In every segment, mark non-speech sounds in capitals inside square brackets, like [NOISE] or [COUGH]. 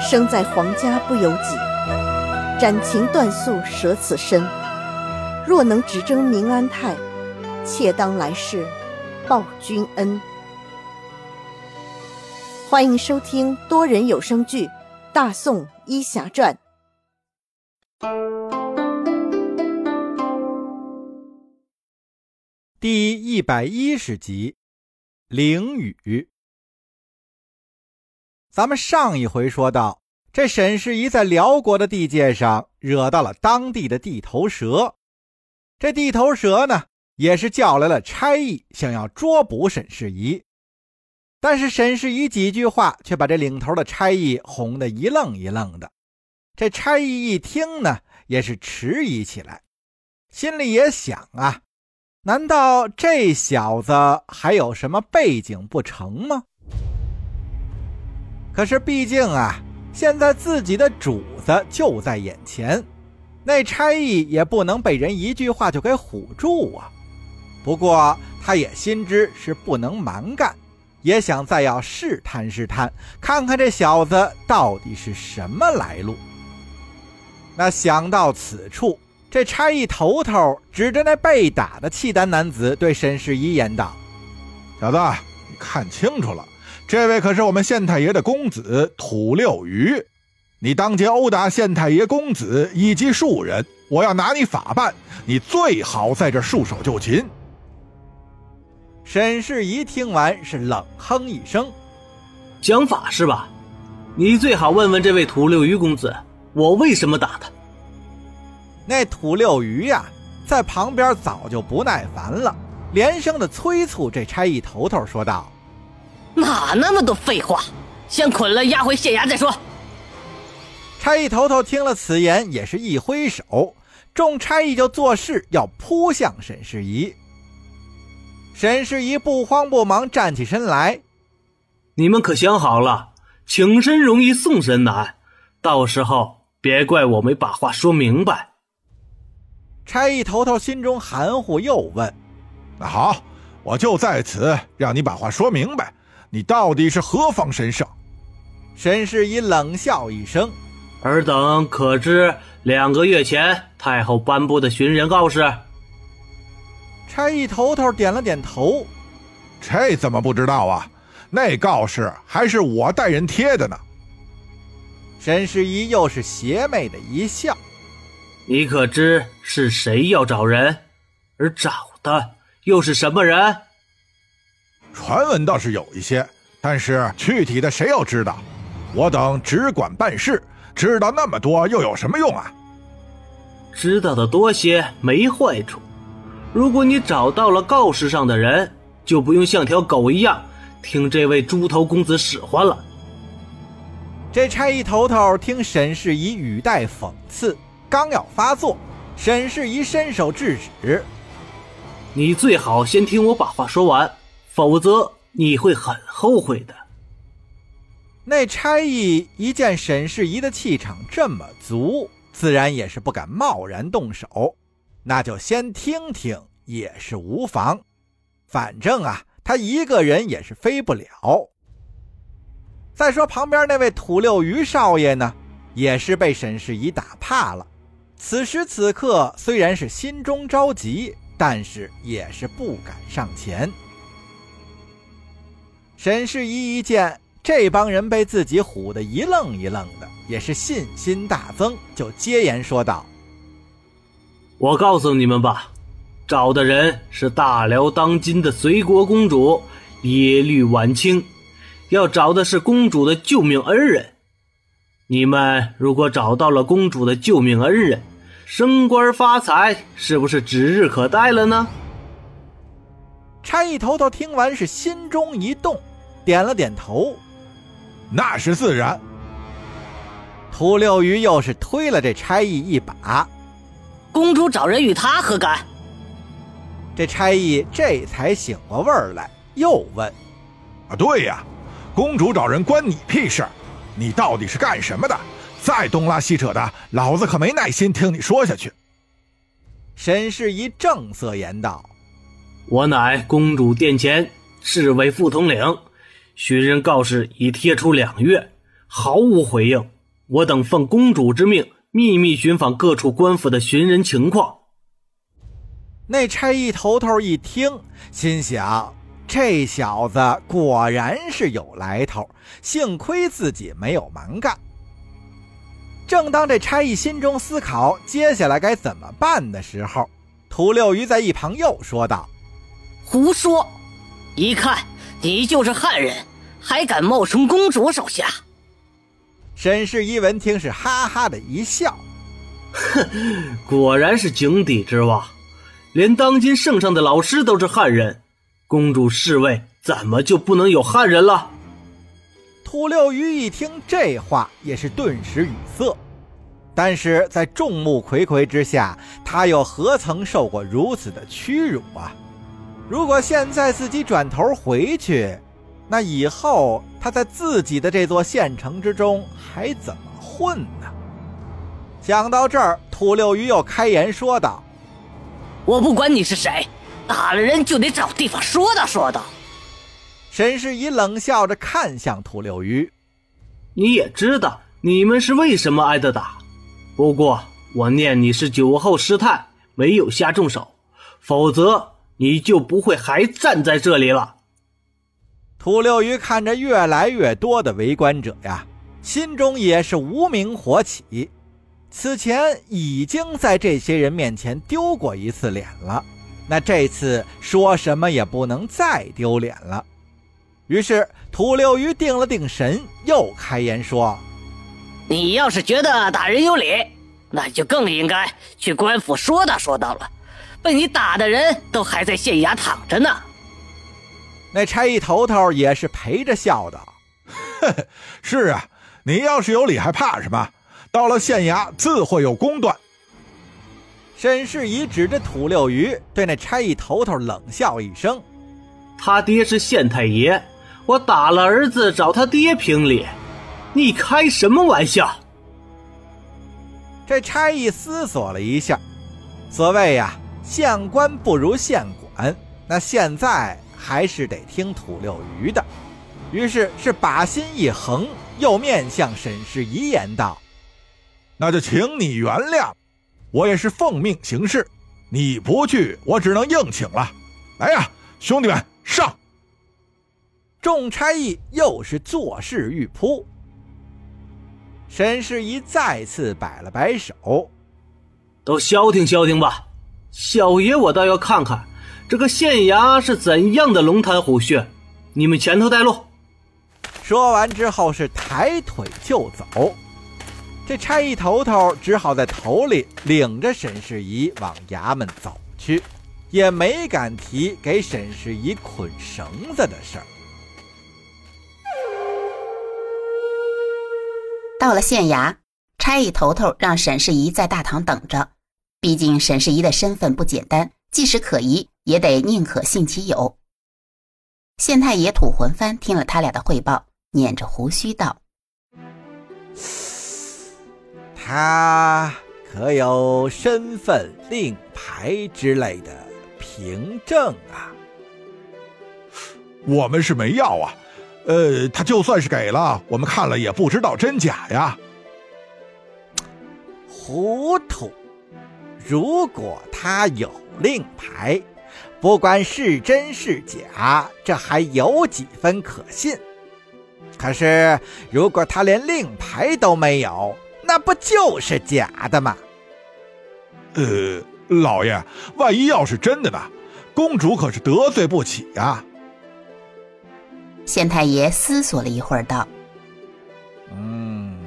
生在皇家不由己，斩情断宿舍此身。若能只争明安泰，妾当来世报君恩。欢迎收听多人有声剧《大宋医侠传》第一百一十集《灵雨》。咱们上一回说到，这沈世宜在辽国的地界上惹到了当地的地头蛇，这地头蛇呢，也是叫来了差役，想要捉捕沈世宜。但是沈世宜几句话却把这领头的差役哄得一愣一愣的。这差役一听呢，也是迟疑起来，心里也想啊，难道这小子还有什么背景不成吗？可是毕竟啊，现在自己的主子就在眼前，那差役也不能被人一句话就给唬住啊。不过他也心知是不能蛮干。也想再要试探试探，看看这小子到底是什么来路。那想到此处，这差役头头指着那被打的契丹男子，对沈世一言道：“小子，你看清楚了，这位可是我们县太爷的公子土六余。你当街殴打县太爷公子以及庶人，我要拿你法办。你最好在这束手就擒。”沈世宜听完是冷哼一声：“讲法是吧？你最好问问这位土六余公子，我为什么打他？”那土六余呀，在旁边早就不耐烦了，连声的催促这差役头头说道：“哪那么多废话？先捆了押回县衙再说。”差役头头听了此言，也是一挥手，众差役就作势要扑向沈世宜。沈世宜不慌不忙站起身来：“你们可想好了，请神容易送神难，到时候别怪我没把话说明白。”差役头头心中含糊，又问：“那好，我就在此让你把话说明白，你到底是何方神圣？”沈世宜冷笑一声：“尔等可知两个月前太后颁布的寻人告示？”差役头头点了点头，这怎么不知道啊？那告示还是我带人贴的呢。沈世宜又是邪魅的一笑：“你可知是谁要找人，而找的又是什么人？”传闻倒是有一些，但是具体的谁又知道？我等只管办事，知道那么多又有什么用啊？知道的多些没坏处。如果你找到了告示上的人，就不用像条狗一样听这位猪头公子使唤了。这差役头头听沈世宜语带讽刺，刚要发作，沈世宜伸手制止：“你最好先听我把话说完，否则你会很后悔的。”那差役一见沈世宜的气场这么足，自然也是不敢贸然动手。那就先听听也是无妨，反正啊，他一个人也是飞不了。再说旁边那位土六鱼少爷呢，也是被沈世宜打怕了。此时此刻虽然是心中着急，但是也是不敢上前。沈世一一见这帮人被自己唬得一愣一愣的，也是信心大增，就接言说道。我告诉你们吧，找的人是大辽当今的隋国公主耶律婉清，要找的是公主的救命恩人。你们如果找到了公主的救命恩人，升官发财是不是指日可待了呢？差役头头听完是心中一动，点了点头，那是自然。屠六鱼又是推了这差役一把。公主找人与他何干？这差役这才醒过味儿来，又问：“啊，对呀，公主找人关你屁事？你到底是干什么的？再东拉西扯的，老子可没耐心听你说下去。”沈世一正色言道：“我乃公主殿前侍卫副统领，寻人告示已贴出两月，毫无回应。我等奉公主之命，秘密寻访各处官府的寻人情况。那差役头头一听，心想：这小子果然是有来头，幸亏自己没有蛮干。正当这差役心中思考接下来该怎么办的时候，屠六鱼在一旁又说道：“胡说！一看你就是汉人，还敢冒充公主手下？”沈氏一闻听是哈哈的一笑，哼，果然是井底之蛙，连当今圣上的老师都是汉人，公主侍卫怎么就不能有汉人了？屠六鱼一听这话，也是顿时语塞。但是在众目睽睽之下，他又何曾受过如此的屈辱啊？如果现在自己转头回去，那以后他在自己的这座县城之中还怎么混呢？想到这儿，土六鱼又开言说道：“我不管你是谁，打了人就得找地方说道说道。”沈世仪冷笑着看向土六鱼：“你也知道你们是为什么挨的打，不过我念你是酒后失态，没有下重手，否则你就不会还站在这里了。”土六鱼看着越来越多的围观者呀，心中也是无名火起。此前已经在这些人面前丢过一次脸了，那这次说什么也不能再丢脸了。于是土六鱼定了定神，又开言说：“你要是觉得打人有理，那就更应该去官府说道说道了。被你打的人都还在县衙躺着呢。”那差役头头也是陪着笑道：“ [LAUGHS] 是啊，你要是有理还怕什么？到了县衙自会有公断。”沈世仪指着土六鱼对那差役头头冷笑一声：“他爹是县太爷，我打了儿子找他爹评理，你开什么玩笑？”这差役思索了一下，所谓呀，县官不如县管，那现在。还是得听土六鱼的，于是是把心一横，又面向沈世仪言道：“那就请你原谅，我也是奉命行事，你不去，我只能硬请了。来呀，兄弟们，上！”众差役又是作势欲扑，沈世仪再次摆了摆手：“都消停消停吧，小爷我倒要看看。”这个县衙是怎样的龙潭虎穴？你们前头带路。说完之后是抬腿就走，这差役头头只好在头里领着沈世宜往衙门走去，也没敢提给沈世宜捆绳子的事儿。到了县衙，差役头头让沈世宜在大堂等着，毕竟沈世宜的身份不简单，即使可疑。也得宁可信其有。县太爷土魂幡听了他俩的汇报，捻着胡须道：“他可有身份令牌之类的凭证啊？”我们是没要啊。呃，他就算是给了，我们看了也不知道真假呀。糊涂！如果他有令牌。不管是真是假，这还有几分可信。可是，如果他连令牌都没有，那不就是假的吗？呃，老爷，万一要是真的呢？公主可是得罪不起呀。县太爷思索了一会儿，道：“嗯，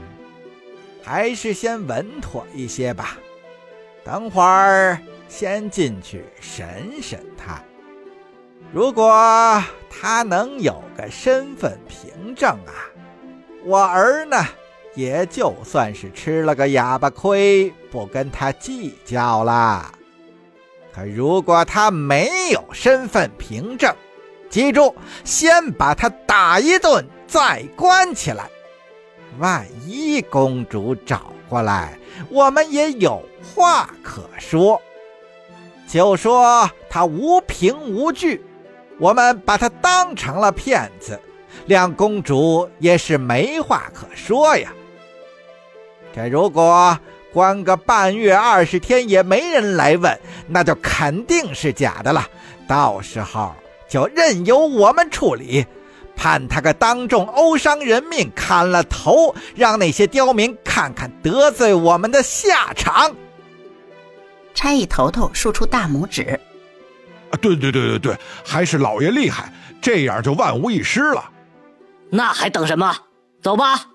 还是先稳妥一些吧。等会儿。”先进去审审他，如果他能有个身份凭证啊，我儿呢也就算是吃了个哑巴亏，不跟他计较了。可如果他没有身份凭证，记住，先把他打一顿，再关起来。万一公主找过来，我们也有话可说。就说他无凭无据，我们把他当成了骗子，两公主也是没话可说呀。这如果关个半月二十天也没人来问，那就肯定是假的了。到时候就任由我们处理，判他个当众殴伤人命，砍了头，让那些刁民看看得罪我们的下场。差役头头竖出大拇指。啊，对对对对对，还是老爷厉害，这样就万无一失了。那还等什么？走吧。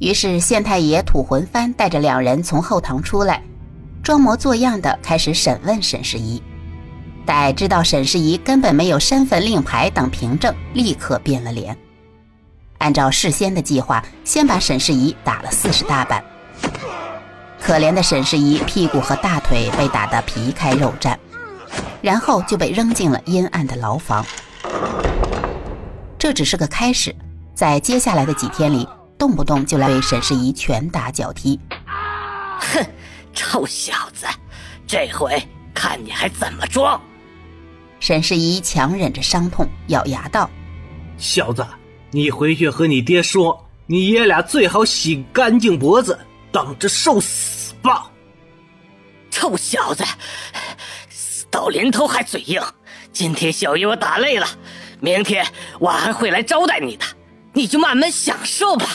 于是县太爷土魂幡带着两人从后堂出来，装模作样的开始审问沈世宜。待知道沈世宜根本没有身份令牌等凭证，立刻变了脸。按照事先的计划，先把沈世宜打了四十大板。可怜的沈世宜屁股和大腿被打得皮开肉绽，然后就被扔进了阴暗的牢房。这只是个开始，在接下来的几天里。动不动就来对沈世宜拳打脚踢，哼，臭小子，这回看你还怎么装！沈世宜强忍着伤痛，咬牙道：“小子，你回去和你爹说，你爷俩最好洗干净脖子，等着受死吧！”臭小子，死到临头还嘴硬！今天小爷我打累了，明天我还会来招待你的，你就慢慢享受吧。